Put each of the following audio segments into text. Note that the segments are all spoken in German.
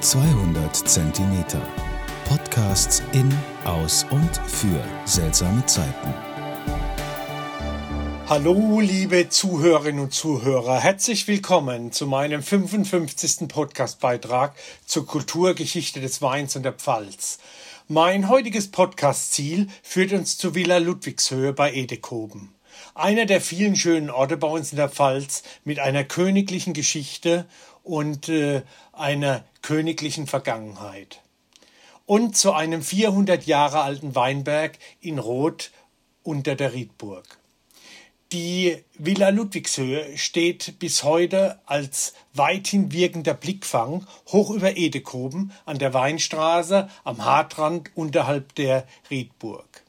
200 Zentimeter. Podcasts in, aus und für seltsame Zeiten. Hallo, liebe Zuhörerinnen und Zuhörer. Herzlich willkommen zu meinem 55. Podcastbeitrag zur Kulturgeschichte des Weins und der Pfalz. Mein heutiges Podcast-Ziel führt uns zu Villa Ludwigshöhe bei Edekoben. Einer der vielen schönen Orte bei uns in der Pfalz mit einer königlichen Geschichte und äh, einer königlichen Vergangenheit. Und zu einem 400 Jahre alten Weinberg in Roth unter der Riedburg. Die Villa Ludwigshöhe steht bis heute als weithin wirkender Blickfang hoch über Edekoben an der Weinstraße am Hartrand unterhalb der Riedburg.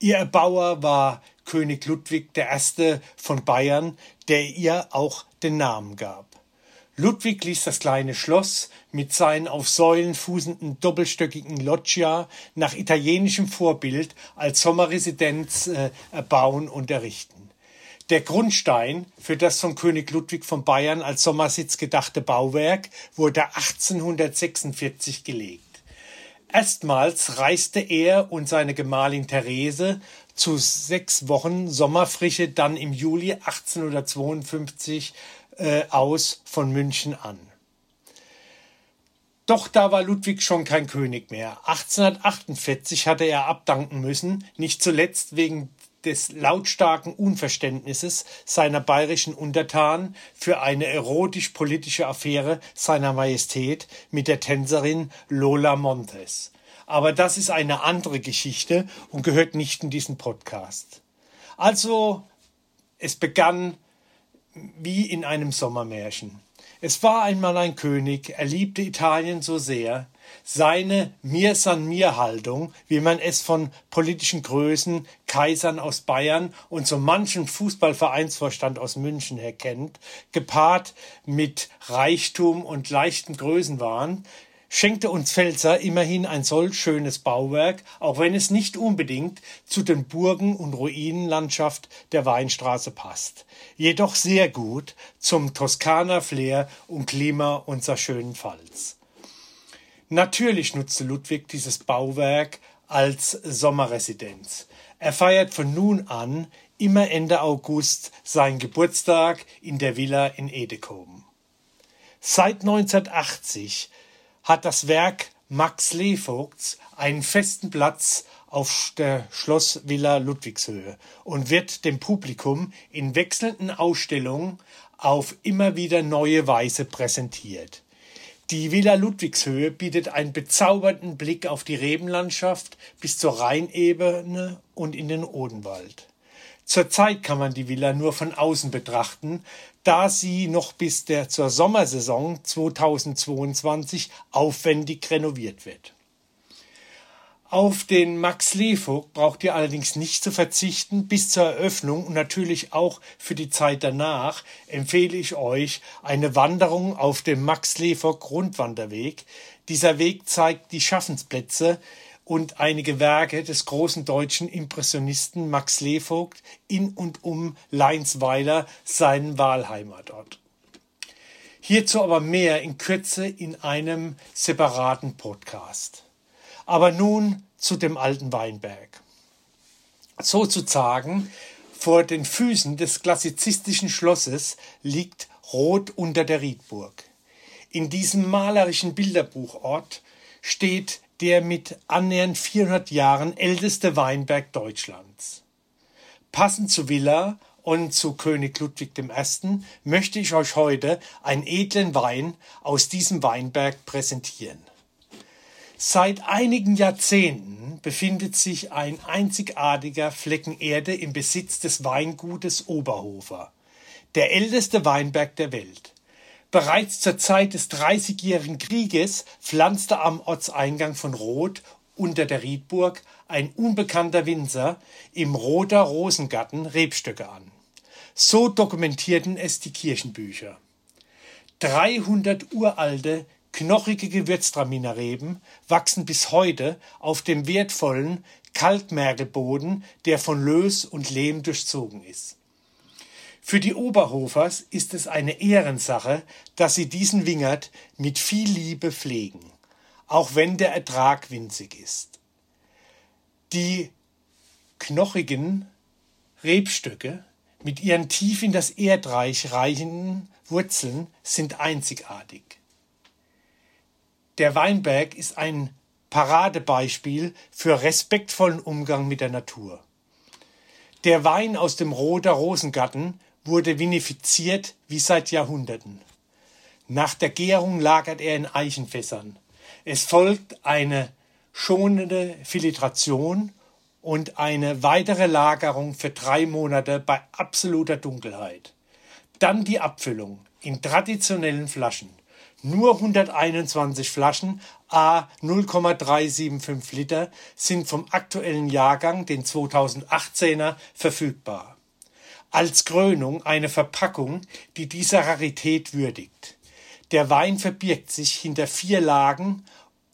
Ihr Erbauer war König Ludwig I. von Bayern, der ihr auch den Namen gab. Ludwig ließ das kleine Schloss mit seinen auf Säulen fußenden doppelstöckigen Loggia nach italienischem Vorbild als Sommerresidenz äh, erbauen und errichten. Der Grundstein für das von König Ludwig von Bayern als Sommersitz gedachte Bauwerk wurde 1846 gelegt. Erstmals reiste er und seine Gemahlin Therese zu sechs Wochen Sommerfrische dann im Juli 1852 äh, aus von München an. Doch da war Ludwig schon kein König mehr. 1848 hatte er abdanken müssen, nicht zuletzt wegen des lautstarken Unverständnisses seiner bayerischen Untertanen für eine erotisch-politische Affäre seiner Majestät mit der Tänzerin Lola Montes. Aber das ist eine andere Geschichte und gehört nicht in diesen Podcast. Also, es begann wie in einem Sommermärchen. Es war einmal ein König, er liebte Italien so sehr, seine Mir san mir Haltung, wie man es von politischen Größen, Kaisern aus Bayern und so manchem Fußballvereinsvorstand aus München her kennt, gepaart mit Reichtum und leichten Größenwahn, schenkte uns Pfälzer immerhin ein solch schönes Bauwerk, auch wenn es nicht unbedingt zu den Burgen und Ruinenlandschaft der Weinstraße passt, jedoch sehr gut zum Toskaner Flair und Klima unserer schönen Pfalz. Natürlich nutzte Ludwig dieses Bauwerk als Sommerresidenz. Er feiert von nun an immer Ende August seinen Geburtstag in der Villa in Edekoben. Seit 1980 hat das Werk Max Levogts einen festen Platz auf der Schlossvilla Ludwigshöhe und wird dem Publikum in wechselnden Ausstellungen auf immer wieder neue Weise präsentiert. Die Villa Ludwigshöhe bietet einen bezaubernden Blick auf die Rebenlandschaft bis zur Rheinebene und in den Odenwald. Zurzeit kann man die Villa nur von außen betrachten, da sie noch bis der zur Sommersaison 2022 aufwendig renoviert wird. Auf den Max Levog braucht ihr allerdings nicht zu verzichten. Bis zur Eröffnung und natürlich auch für die Zeit danach empfehle ich euch eine Wanderung auf dem Max Levog Rundwanderweg. Dieser Weg zeigt die Schaffensplätze und einige Werke des großen deutschen Impressionisten Max Levogt in und um Leinsweiler, seinen Wahlheimatort. Hierzu aber mehr in Kürze in einem separaten Podcast. Aber nun zu dem alten Weinberg. Sozusagen vor den Füßen des klassizistischen Schlosses liegt Rot unter der Riedburg. In diesem malerischen Bilderbuchort steht der mit annähernd 400 Jahren älteste Weinberg Deutschlands. Passend zu Villa und zu König Ludwig I. möchte ich euch heute einen edlen Wein aus diesem Weinberg präsentieren. Seit einigen Jahrzehnten befindet sich ein einzigartiger Flecken Erde im Besitz des Weingutes Oberhofer, der älteste Weinberg der Welt. Bereits zur Zeit des Dreißigjährigen Krieges pflanzte am Ortseingang von Roth unter der Riedburg ein unbekannter Winzer im Roter Rosengarten Rebstöcke an. So dokumentierten es die Kirchenbücher. 300 uralte, knochige Gewürztraminerreben wachsen bis heute auf dem wertvollen Kalkmergelboden, der von Lös und Lehm durchzogen ist. Für die Oberhofers ist es eine Ehrensache, dass sie diesen Wingert mit viel Liebe pflegen, auch wenn der Ertrag winzig ist. Die knochigen Rebstöcke mit ihren tief in das Erdreich reichenden Wurzeln sind einzigartig. Der Weinberg ist ein Paradebeispiel für respektvollen Umgang mit der Natur. Der Wein aus dem Roter Rosengarten wurde vinifiziert wie seit Jahrhunderten. Nach der Gärung lagert er in Eichenfässern. Es folgt eine schonende Filtration und eine weitere Lagerung für drei Monate bei absoluter Dunkelheit. Dann die Abfüllung in traditionellen Flaschen. Nur 121 Flaschen a 0,375 Liter sind vom aktuellen Jahrgang, den 2018er, verfügbar. Als Krönung eine Verpackung, die dieser Rarität würdigt. Der Wein verbirgt sich hinter vier Lagen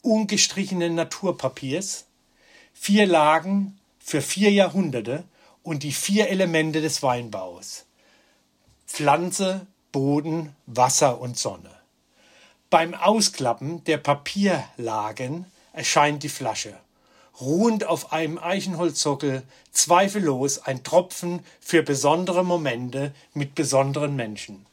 ungestrichenen Naturpapiers, vier Lagen für vier Jahrhunderte und die vier Elemente des Weinbaus Pflanze, Boden, Wasser und Sonne. Beim Ausklappen der Papierlagen erscheint die Flasche, ruhend auf einem Eichenholzsockel, zweifellos ein Tropfen für besondere Momente mit besonderen Menschen.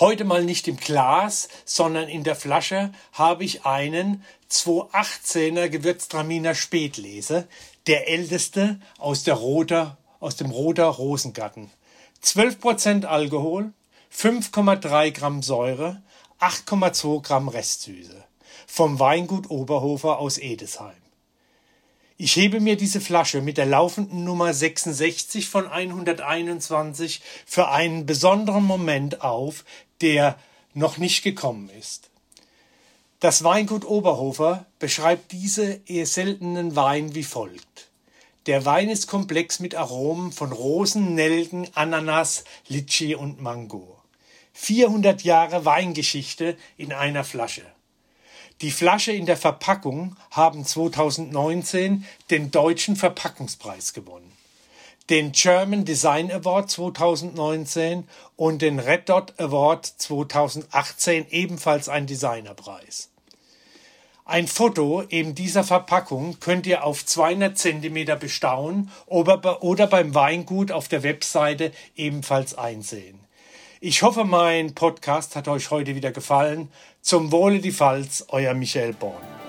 Heute mal nicht im Glas, sondern in der Flasche habe ich einen 218er Gewürztraminer Spätlese, der älteste aus, der Roter, aus dem Roter Rosengarten. 12% Alkohol, 5,3 Gramm Säure, 8,2 Gramm Restsüße. Vom Weingut Oberhofer aus Edesheim. Ich hebe mir diese Flasche mit der laufenden Nummer 66 von 121 für einen besonderen Moment auf, der noch nicht gekommen ist. Das Weingut Oberhofer beschreibt diese eher seltenen Wein wie folgt. Der Wein ist komplex mit Aromen von Rosen, Nelken, Ananas, Litschi und Mango. 400 Jahre Weingeschichte in einer Flasche. Die Flasche in der Verpackung haben 2019 den deutschen Verpackungspreis gewonnen, den German Design Award 2019 und den Red Dot Award 2018 ebenfalls ein Designerpreis. Ein Foto eben dieser Verpackung könnt ihr auf 200 Zentimeter bestaunen oder beim Weingut auf der Webseite ebenfalls einsehen. Ich hoffe, mein Podcast hat euch heute wieder gefallen. Zum Wohle die Pfalz, euer Michael Born.